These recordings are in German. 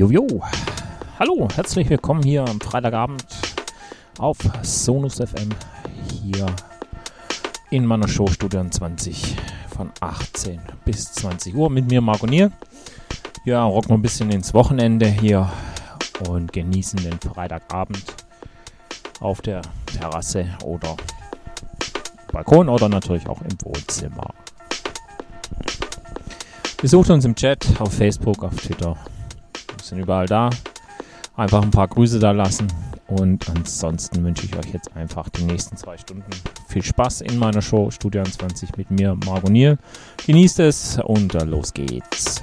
Jojo. Hallo, herzlich willkommen hier am Freitagabend auf Sonus FM hier in meiner Show Studio 20 von 18 bis 20 Uhr mit mir Marco Nier. Ja, rocken wir ein bisschen ins Wochenende hier und genießen den Freitagabend auf der Terrasse oder Balkon oder natürlich auch im Wohnzimmer. Besucht uns im Chat auf Facebook, auf Twitter. Sind überall da. Einfach ein paar Grüße da lassen. Und ansonsten wünsche ich euch jetzt einfach die nächsten zwei Stunden viel Spaß in meiner Show Studio 20 mit mir, Margot Niel. Genießt es und los geht's.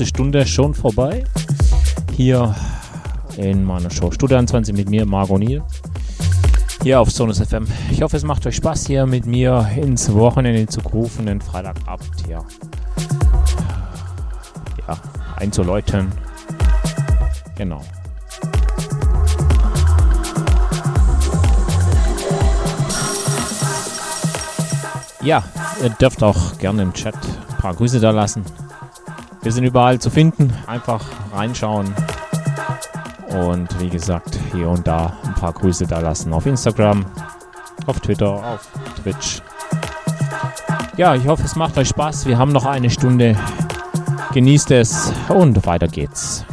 Erste Stunde schon vorbei. Hier in meiner Show Studio 21 mit mir, Margot Niel. Hier auf Sonus FM. Ich hoffe, es macht euch Spaß, hier mit mir ins Wochenende zu rufen, den Freitagabend hier ja, einzuläuten. Genau. Ja, ihr dürft auch gerne im Chat ein paar Grüße da lassen. Wir sind überall zu finden. Einfach reinschauen. Und wie gesagt, hier und da ein paar Grüße da lassen. Auf Instagram, auf Twitter, auf Twitch. Ja, ich hoffe, es macht euch Spaß. Wir haben noch eine Stunde. Genießt es und weiter geht's.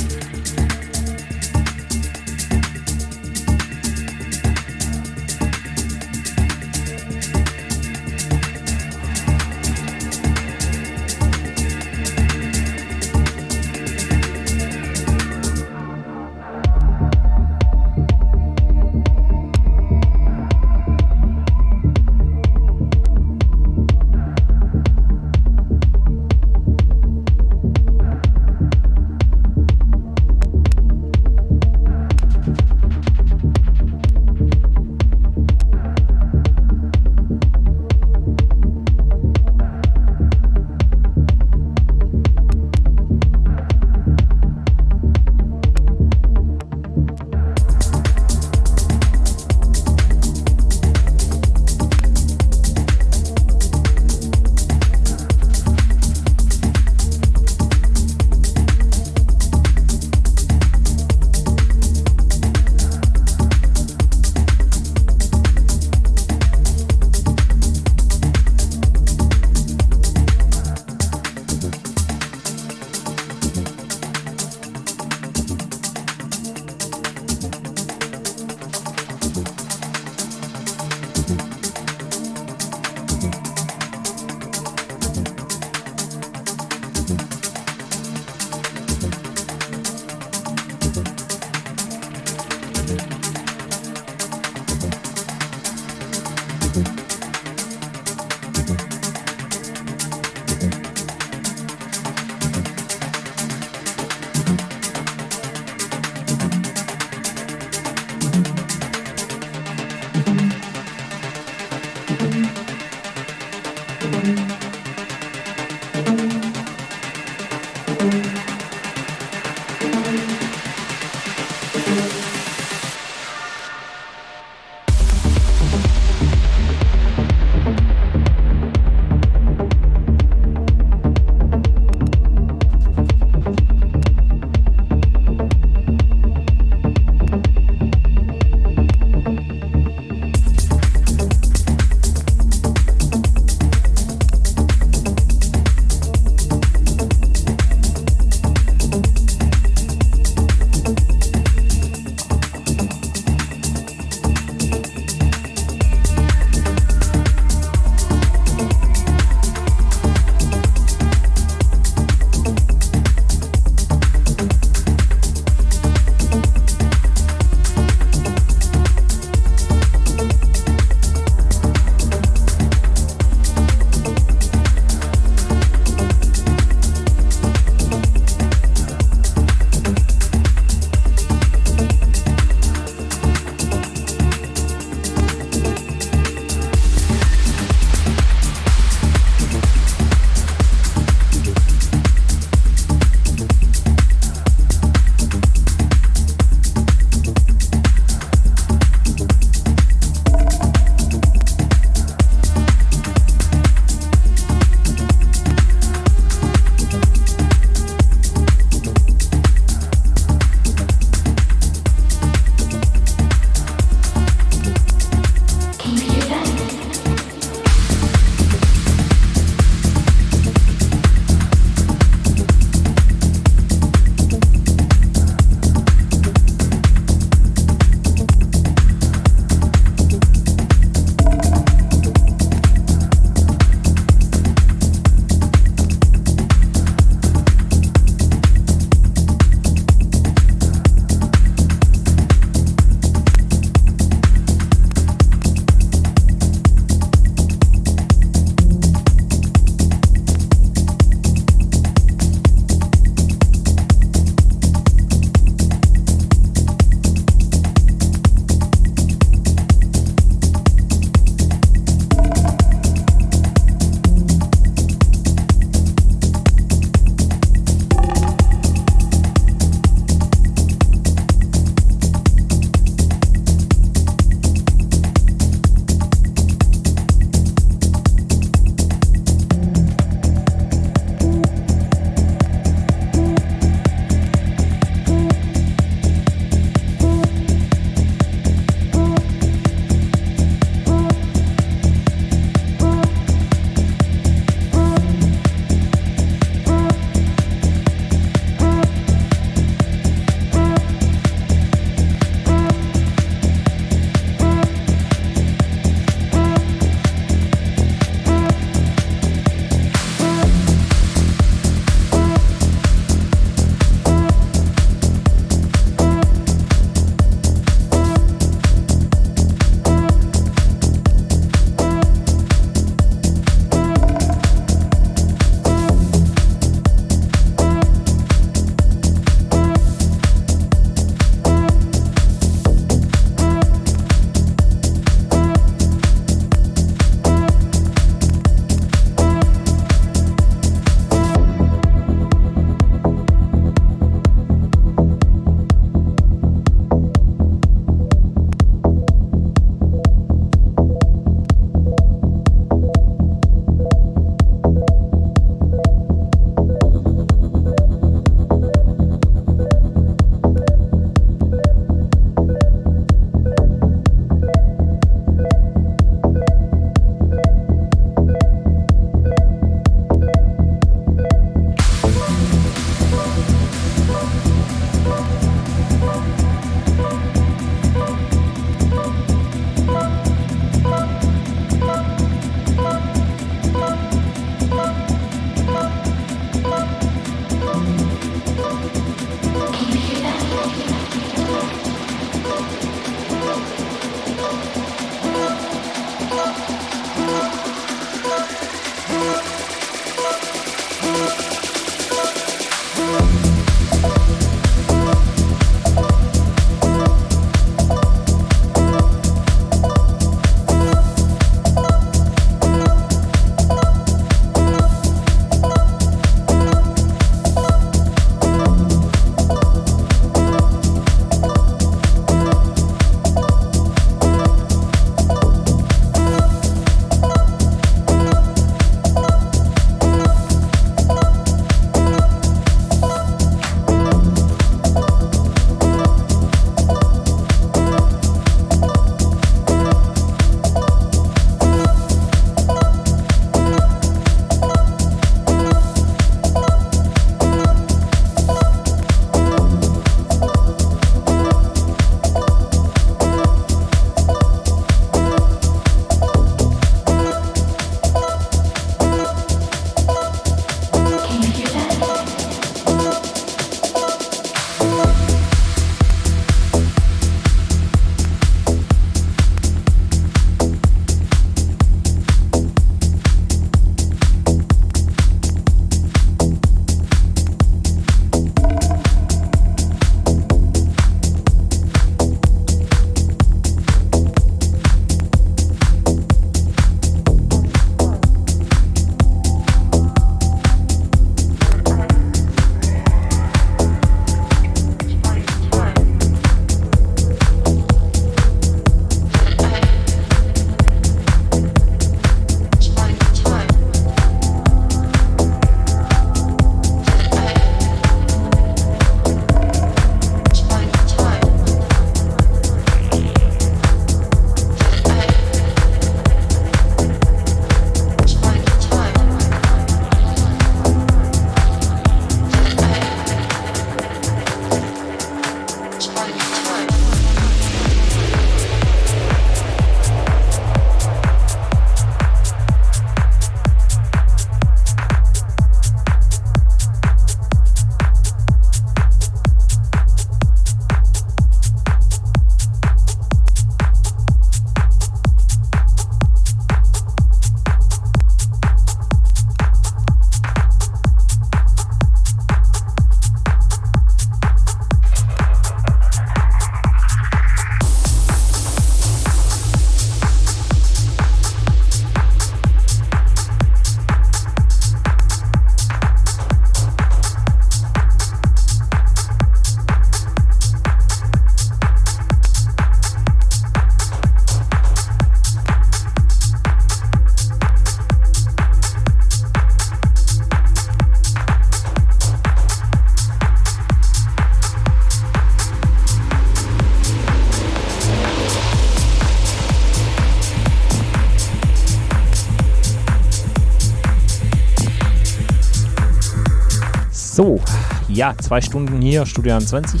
Ja, zwei Stunden hier, Studio 20.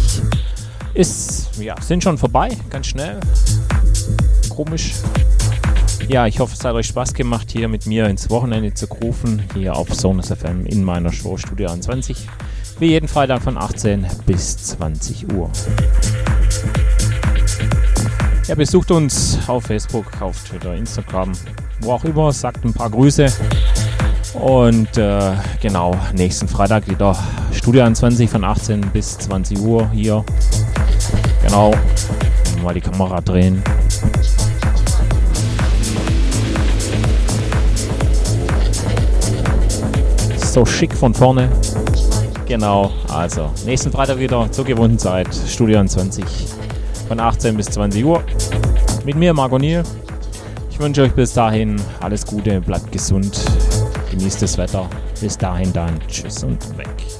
Ist, ja, sind schon vorbei, ganz schnell. Komisch. Ja, ich hoffe, es hat euch Spaß gemacht, hier mit mir ins Wochenende zu rufen, hier auf Sonus FM in meiner Show Studio 20. Wie jeden Freitag von 18 bis 20 Uhr. Ja, besucht uns auf Facebook, auf Twitter, Instagram, wo auch immer, sagt ein paar Grüße. Und äh, genau, nächsten Freitag wieder Studio 20 von 18 bis 20 Uhr hier. Genau, mal die Kamera drehen. So schick von vorne. Genau, also nächsten Freitag wieder zur gewohnten Zeit, Studio 20 von 18 bis 20 Uhr. Mit mir, Marco Niel. Ich wünsche euch bis dahin alles Gute, bleibt gesund, genießt das Wetter. Bis dahin dann, tschüss und weg.